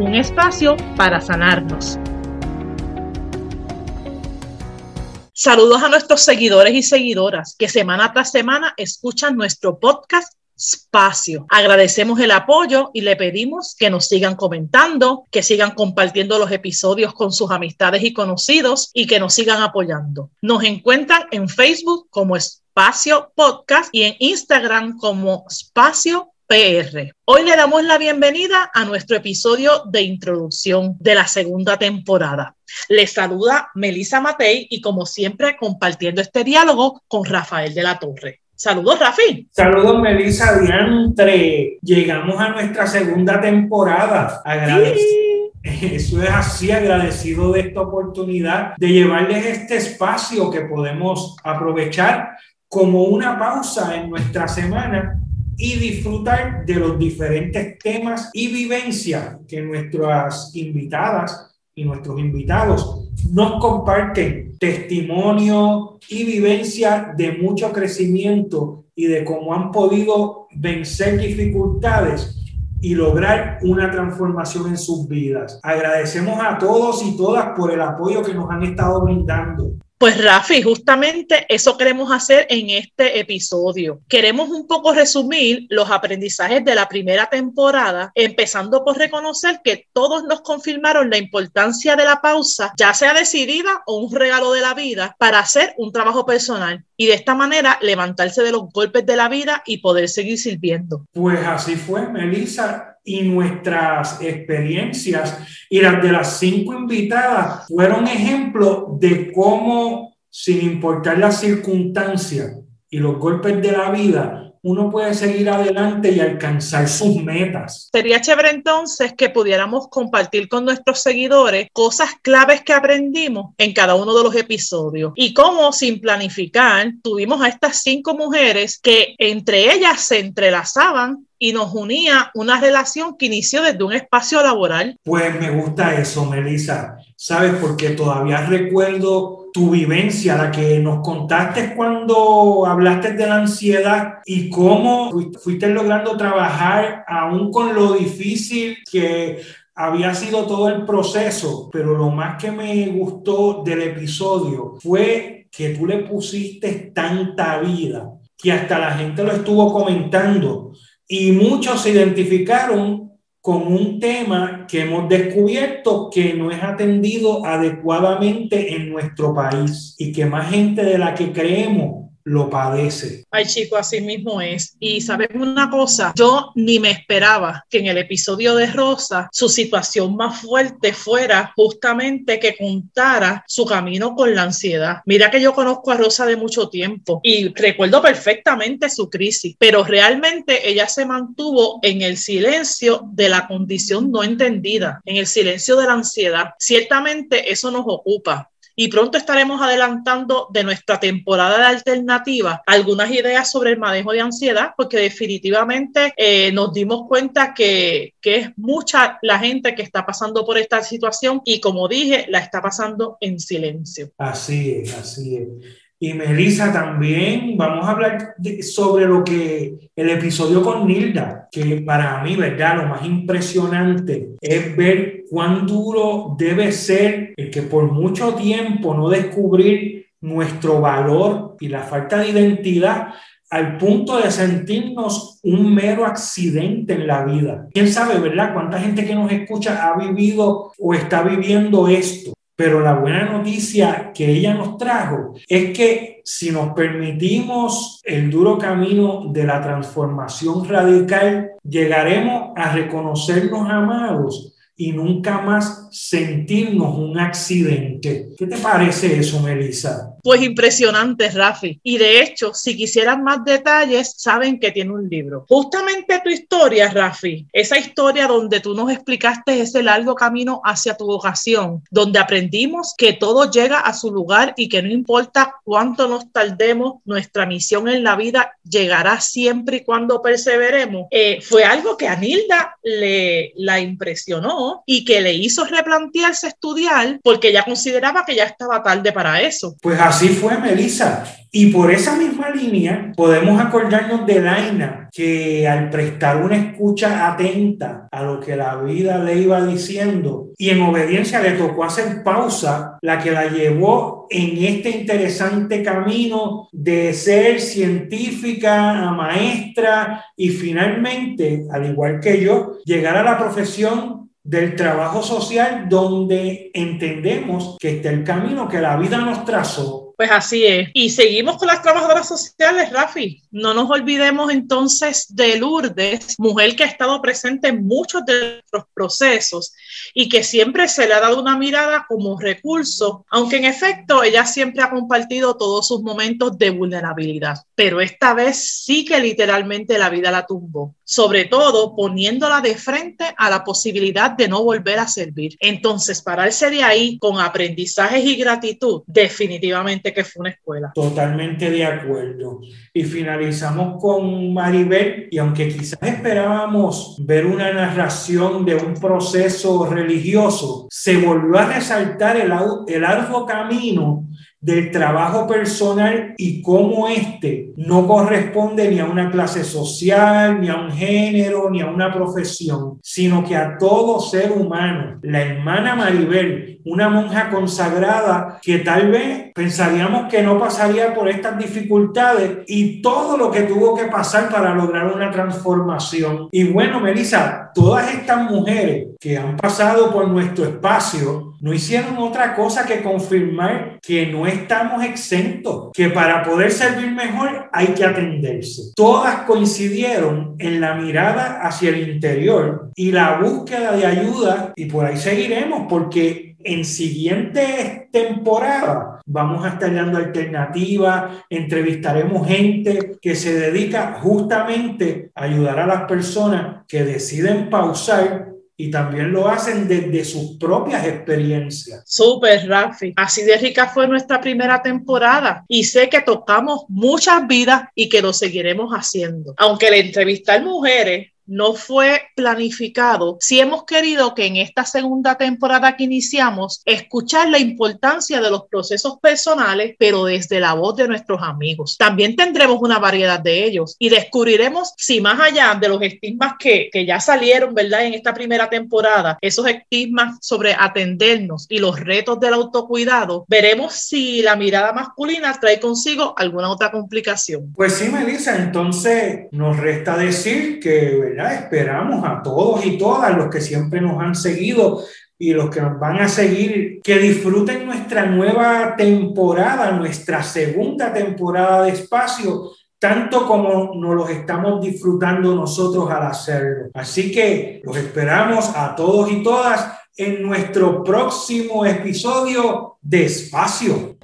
Un espacio para sanarnos. Saludos a nuestros seguidores y seguidoras que semana tras semana escuchan nuestro podcast Espacio. Agradecemos el apoyo y le pedimos que nos sigan comentando, que sigan compartiendo los episodios con sus amistades y conocidos y que nos sigan apoyando. Nos encuentran en Facebook como Espacio Podcast y en Instagram como Espacio PR. Hoy le damos la bienvenida a nuestro episodio de introducción de la segunda temporada. Les saluda Melissa Matei y como siempre compartiendo este diálogo con Rafael de la Torre. Saludos, Rafi. Saludos, Melissa Diantre. Llegamos a nuestra segunda temporada. Agradecido. Eso es así, agradecido de esta oportunidad de llevarles este espacio que podemos aprovechar como una pausa en nuestra semana y disfrutar de los diferentes temas y vivencias que nuestras invitadas y nuestros invitados nos comparten testimonio y vivencia de mucho crecimiento y de cómo han podido vencer dificultades y lograr una transformación en sus vidas. Agradecemos a todos y todas por el apoyo que nos han estado brindando. Pues Rafi, justamente eso queremos hacer en este episodio. Queremos un poco resumir los aprendizajes de la primera temporada, empezando por reconocer que todos nos confirmaron la importancia de la pausa, ya sea decidida o un regalo de la vida, para hacer un trabajo personal y de esta manera levantarse de los golpes de la vida y poder seguir sirviendo. Pues así fue, Melissa y nuestras experiencias. Y las de las cinco invitadas fueron ejemplo de cómo, sin importar las circunstancias y los golpes de la vida, uno puede seguir adelante y alcanzar sus metas. Sería chévere entonces que pudiéramos compartir con nuestros seguidores cosas claves que aprendimos en cada uno de los episodios y cómo sin planificar tuvimos a estas cinco mujeres que entre ellas se entrelazaban y nos unía una relación que inició desde un espacio laboral. Pues me gusta eso, Melissa. ¿Sabes? Porque todavía recuerdo tu vivencia, la que nos contaste cuando hablaste de la ansiedad y cómo fuiste logrando trabajar aún con lo difícil que había sido todo el proceso, pero lo más que me gustó del episodio fue que tú le pusiste tanta vida que hasta la gente lo estuvo comentando y muchos se identificaron con un tema que hemos descubierto que no es atendido adecuadamente en nuestro país y que más gente de la que creemos lo padece. Ay, chico, así mismo es. Y sabes una cosa, yo ni me esperaba que en el episodio de Rosa su situación más fuerte fuera justamente que contara su camino con la ansiedad. Mira que yo conozco a Rosa de mucho tiempo y recuerdo perfectamente su crisis, pero realmente ella se mantuvo en el silencio de la condición no entendida, en el silencio de la ansiedad. Ciertamente eso nos ocupa y pronto estaremos adelantando de nuestra temporada de alternativa algunas ideas sobre el manejo de ansiedad, porque definitivamente eh, nos dimos cuenta que, que es mucha la gente que está pasando por esta situación y como dije, la está pasando en silencio. Así es, así es. Y Melissa también, vamos a hablar sobre lo que el episodio con Nilda, que para mí, ¿verdad? Lo más impresionante es ver cuán duro debe ser el que por mucho tiempo no descubrir nuestro valor y la falta de identidad al punto de sentirnos un mero accidente en la vida. ¿Quién sabe, verdad? ¿Cuánta gente que nos escucha ha vivido o está viviendo esto? Pero la buena noticia que ella nos trajo es que si nos permitimos el duro camino de la transformación radical, llegaremos a reconocernos amados y nunca más sentirnos un accidente. ¿Qué te parece eso, Melissa? Pues impresionante, Rafi. Y de hecho, si quisieran más detalles, saben que tiene un libro. Justamente tu historia, Rafi, esa historia donde tú nos explicaste ese largo camino hacia tu vocación, donde aprendimos que todo llega a su lugar y que no importa cuánto nos tardemos, nuestra misión en la vida llegará siempre y cuando perseveremos, eh, fue algo que a Nilda le la impresionó y que le hizo replantearse estudiar porque ella consideraba que ya estaba tarde para eso. Pues así fue, Melissa. Y por esa misma línea podemos acordarnos de Laina, que al prestar una escucha atenta a lo que la vida le iba diciendo y en obediencia le tocó hacer pausa, la que la llevó en este interesante camino de ser científica maestra y finalmente, al igual que yo, llegar a la profesión del trabajo social donde entendemos que está el camino que la vida nos trazó pues así es. Y seguimos con las trabajadoras sociales, Rafi. No nos olvidemos entonces de Lourdes, mujer que ha estado presente en muchos de los procesos y que siempre se le ha dado una mirada como recurso, aunque en efecto ella siempre ha compartido todos sus momentos de vulnerabilidad. Pero esta vez sí que literalmente la vida la tumbó, sobre todo poniéndola de frente a la posibilidad de no volver a servir. Entonces, pararse de ahí con aprendizajes y gratitud, definitivamente que fue una escuela. Totalmente de acuerdo. Y finalizamos con Maribel, y aunque quizás esperábamos ver una narración de un proceso religioso, se volvió a resaltar el, el arduo camino del trabajo personal y cómo éste no corresponde ni a una clase social, ni a un género, ni a una profesión, sino que a todo ser humano. La hermana Maribel, una monja consagrada que tal vez pensaríamos que no pasaría por estas dificultades y todo lo que tuvo que pasar para lograr una transformación. Y bueno, Melissa, todas estas mujeres que han pasado por nuestro espacio no hicieron otra cosa que confirmar que no estamos exentos, que para poder servir mejor hay que atenderse. Todas coincidieron en la mirada hacia el interior y la búsqueda de ayuda y por ahí seguiremos porque en siguientes temporadas vamos a estar dando alternativas, entrevistaremos gente que se dedica justamente a ayudar a las personas que deciden pausar y también lo hacen desde sus propias experiencias. Súper, Rafi. Así de rica fue nuestra primera temporada y sé que tocamos muchas vidas y que lo seguiremos haciendo. Aunque el entrevistar mujeres no fue planificado, si hemos querido que en esta segunda temporada que iniciamos, escuchar la importancia de los procesos personales, pero desde la voz de nuestros amigos. También tendremos una variedad de ellos y descubriremos si más allá de los estigmas que, que ya salieron, ¿verdad? En esta primera temporada, esos estigmas sobre atendernos y los retos del autocuidado, veremos si la mirada masculina trae consigo alguna otra complicación. Pues sí, Melissa, entonces nos resta decir que, Esperamos a todos y todas los que siempre nos han seguido y los que nos van a seguir, que disfruten nuestra nueva temporada, nuestra segunda temporada de espacio, tanto como nos los estamos disfrutando nosotros al hacerlo. Así que los esperamos a todos y todas en nuestro próximo episodio de espacio.